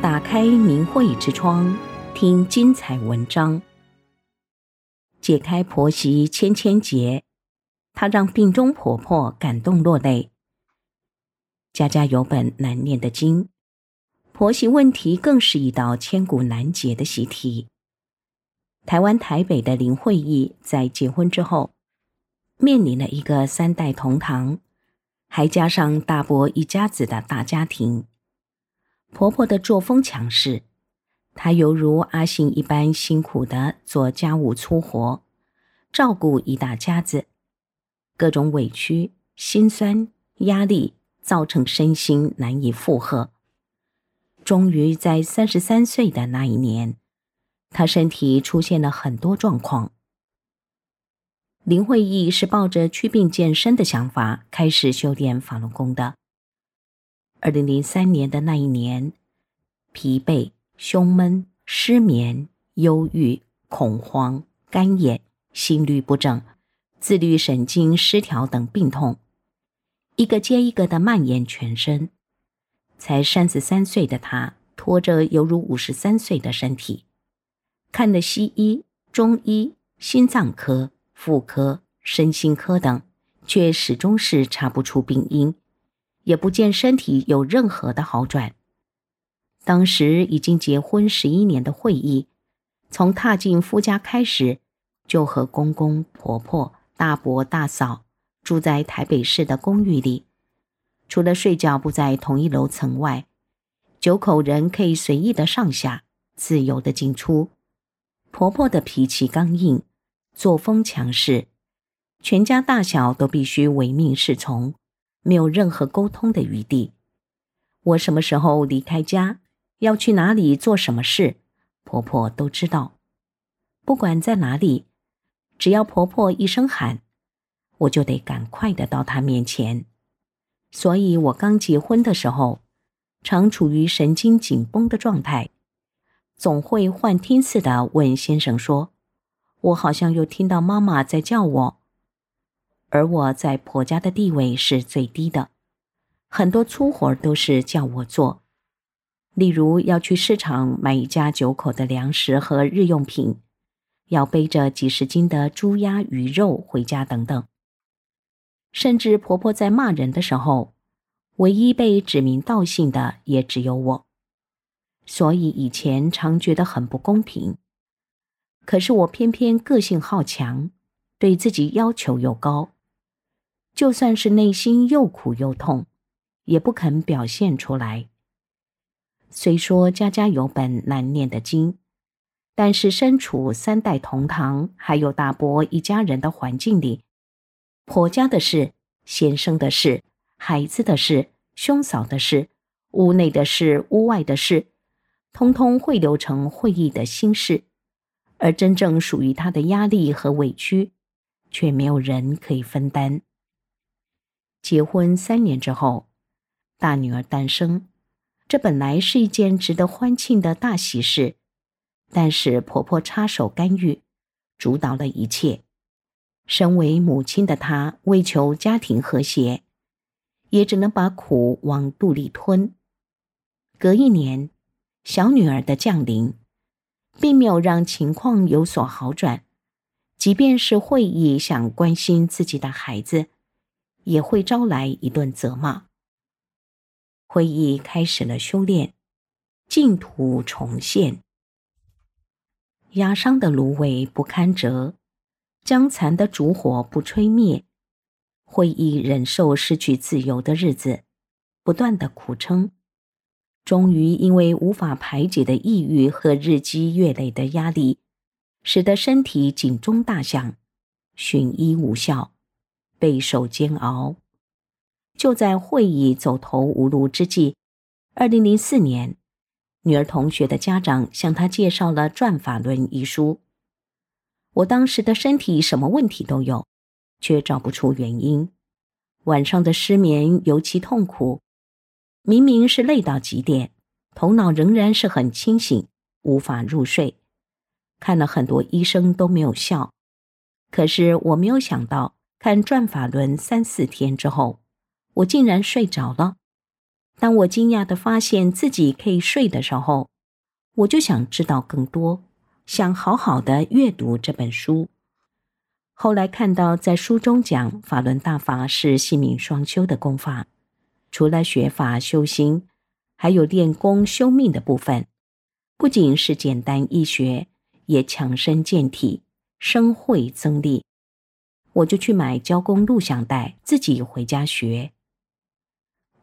打开明慧之窗，听精彩文章，解开婆媳千千结。她让病中婆婆感动落泪。家家有本难念的经，婆媳问题更是一道千古难解的习题。台湾台北的林慧忆在结婚之后，面临了一个三代同堂，还加上大伯一家子的大家庭。婆婆的作风强势，她犹如阿信一般辛苦的做家务粗活，照顾一大家子，各种委屈、心酸、压力，造成身心难以负荷。终于在三十三岁的那一年，她身体出现了很多状况。林慧忆是抱着祛病健身的想法开始修炼法轮功的。二零零三年的那一年，疲惫、胸闷、失眠、忧郁、恐慌、干眼、心律不整、自律神经失调等病痛，一个接一个的蔓延全身。才三十三岁的他，拖着犹如五十三岁的身体，看了西医、中医、心脏科、妇科、身心科等，却始终是查不出病因。也不见身体有任何的好转。当时已经结婚十一年的会议，从踏进夫家开始，就和公公婆婆、大伯大嫂住在台北市的公寓里，除了睡觉不在同一楼层外，九口人可以随意的上下，自由的进出。婆婆的脾气刚硬，作风强势，全家大小都必须唯命是从。没有任何沟通的余地。我什么时候离开家，要去哪里做什么事，婆婆都知道。不管在哪里，只要婆婆一声喊，我就得赶快的到她面前。所以我刚结婚的时候，常处于神经紧绷的状态，总会幻听似的问先生说：“我好像又听到妈妈在叫我。”而我在婆家的地位是最低的，很多粗活都是叫我做，例如要去市场买一家九口的粮食和日用品，要背着几十斤的猪鸭鱼肉回家等等。甚至婆婆在骂人的时候，唯一被指名道姓的也只有我，所以以前常觉得很不公平。可是我偏偏个性好强，对自己要求又高。就算是内心又苦又痛，也不肯表现出来。虽说家家有本难念的经，但是身处三代同堂，还有大伯一家人的环境里，婆家的事、先生的事、孩子的事、兄嫂的事、屋内的事、屋外的事，通通汇流成会议的心事，而真正属于他的压力和委屈，却没有人可以分担。结婚三年之后，大女儿诞生，这本来是一件值得欢庆的大喜事，但是婆婆插手干预，主导了一切。身为母亲的她，为求家庭和谐，也只能把苦往肚里吞。隔一年，小女儿的降临，并没有让情况有所好转。即便是慧忆想关心自己的孩子，也会招来一顿责骂。会议开始了修炼，净土重现。压伤的芦苇不堪折，将残的烛火不吹灭。会议忍受失去自由的日子，不断的苦撑，终于因为无法排解的抑郁和日积月累的压力，使得身体警钟大响，寻医无效。备受煎熬，就在会议走投无路之际，二零零四年，女儿同学的家长向她介绍了《转法轮》一书。我当时的身体什么问题都有，却找不出原因。晚上的失眠尤其痛苦，明明是累到极点，头脑仍然是很清醒，无法入睡。看了很多医生都没有效，可是我没有想到。看转法轮三四天之后，我竟然睡着了。当我惊讶地发现自己可以睡的时候，我就想知道更多，想好好的阅读这本书。后来看到在书中讲法轮大法是性命双修的功法，除了学法修心，还有练功修命的部分，不仅是简单易学，也强身健体、生慧增力。我就去买教工录像带，自己回家学。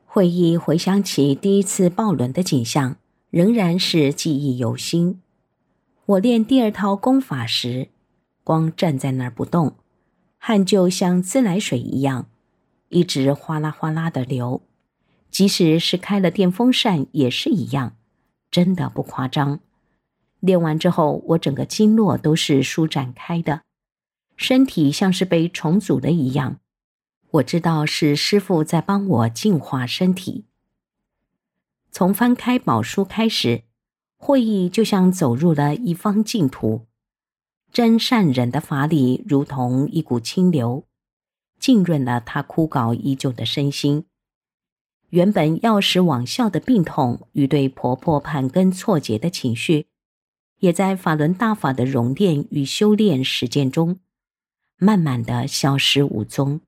会议回想起第一次抱轮的景象，仍然是记忆犹新。我练第二套功法时，光站在那儿不动，汗就像自来水一样，一直哗啦哗啦的流。即使是开了电风扇也是一样，真的不夸张。练完之后，我整个经络都是舒展开的，身体像是被重组了一样。我知道是师父在帮我净化身体。从翻开宝书开始，慧义就像走入了一方净土。真善忍的法理如同一股清流，浸润了他枯槁已久的身心。原本要使往效的病痛与对婆婆盘根错节的情绪，也在法轮大法的熔炼与修炼实践中，慢慢的消失无踪。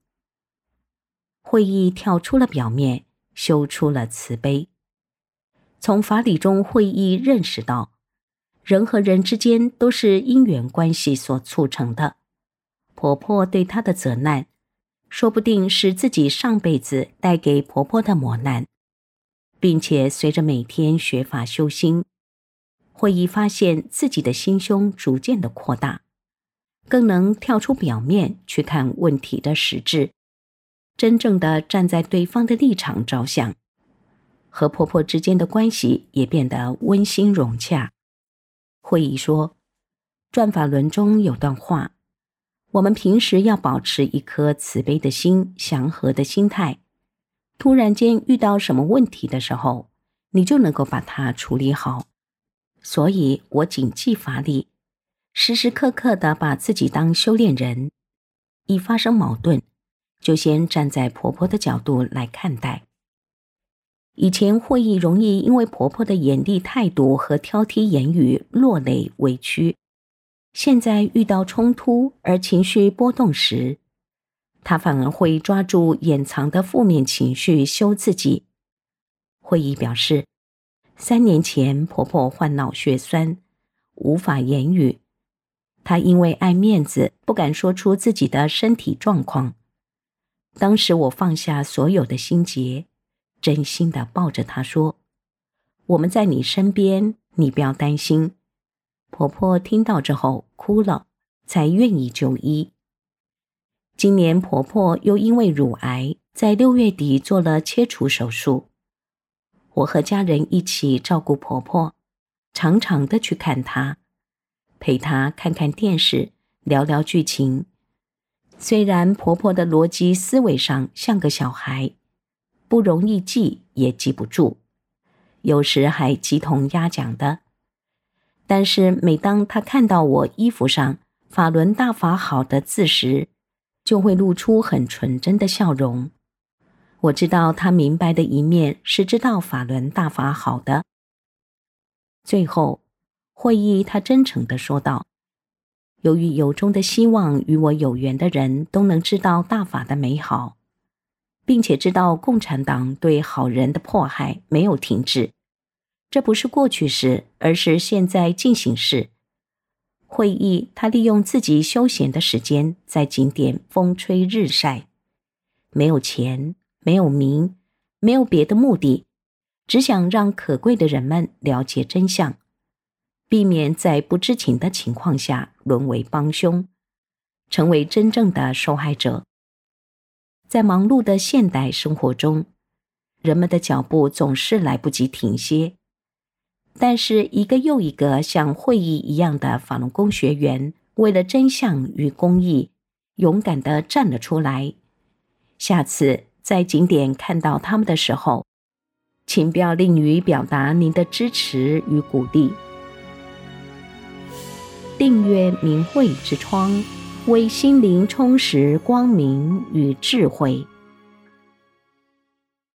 慧义跳出了表面，修出了慈悲。从法理中，慧义认识到。人和人之间都是因缘关系所促成的。婆婆对她的责难，说不定是自己上辈子带给婆婆的磨难，并且随着每天学法修心，慧义发现自己的心胸逐渐的扩大，更能跳出表面去看问题的实质，真正的站在对方的立场着想，和婆婆之间的关系也变得温馨融洽。慧义说：“转法轮中有段话，我们平时要保持一颗慈悲的心、祥和的心态。突然间遇到什么问题的时候，你就能够把它处理好。所以我谨记法理，时时刻刻的把自己当修炼人。一发生矛盾，就先站在婆婆的角度来看待。”以前慧义容易因为婆婆的严厉态度和挑剔言语落泪委屈，现在遇到冲突而情绪波动时，她反而会抓住掩藏的负面情绪修自己。慧义表示，三年前婆婆患脑血栓，无法言语，她因为爱面子不敢说出自己的身体状况。当时我放下所有的心结。真心的抱着她说：“我们在你身边，你不要担心。”婆婆听到之后哭了，才愿意就医。今年婆婆又因为乳癌，在六月底做了切除手术。我和家人一起照顾婆婆，常常的去看她，陪她看看电视，聊聊剧情。虽然婆婆的逻辑思维上像个小孩。不容易记，也记不住，有时还鸡同鸭讲的。但是每当她看到我衣服上“法轮大法好”的字时，就会露出很纯真的笑容。我知道她明白的一面是知道法轮大法好的。最后，会议他真诚地说道：“由于由衷的希望与我有缘的人都能知道大法的美好。”并且知道共产党对好人的迫害没有停止，这不是过去式，而是现在进行式。会议他利用自己休闲的时间，在景点风吹日晒，没有钱，没有名，没有别的目的，只想让可贵的人们了解真相，避免在不知情的情况下沦为帮凶，成为真正的受害者。在忙碌的现代生活中，人们的脚步总是来不及停歇。但是，一个又一个像会议一样的法轮功学员，为了真相与公义，勇敢地站了出来。下次在景点看到他们的时候，请不要吝于表达您的支持与鼓励。订阅明慧之窗。为心灵充实光明与智慧。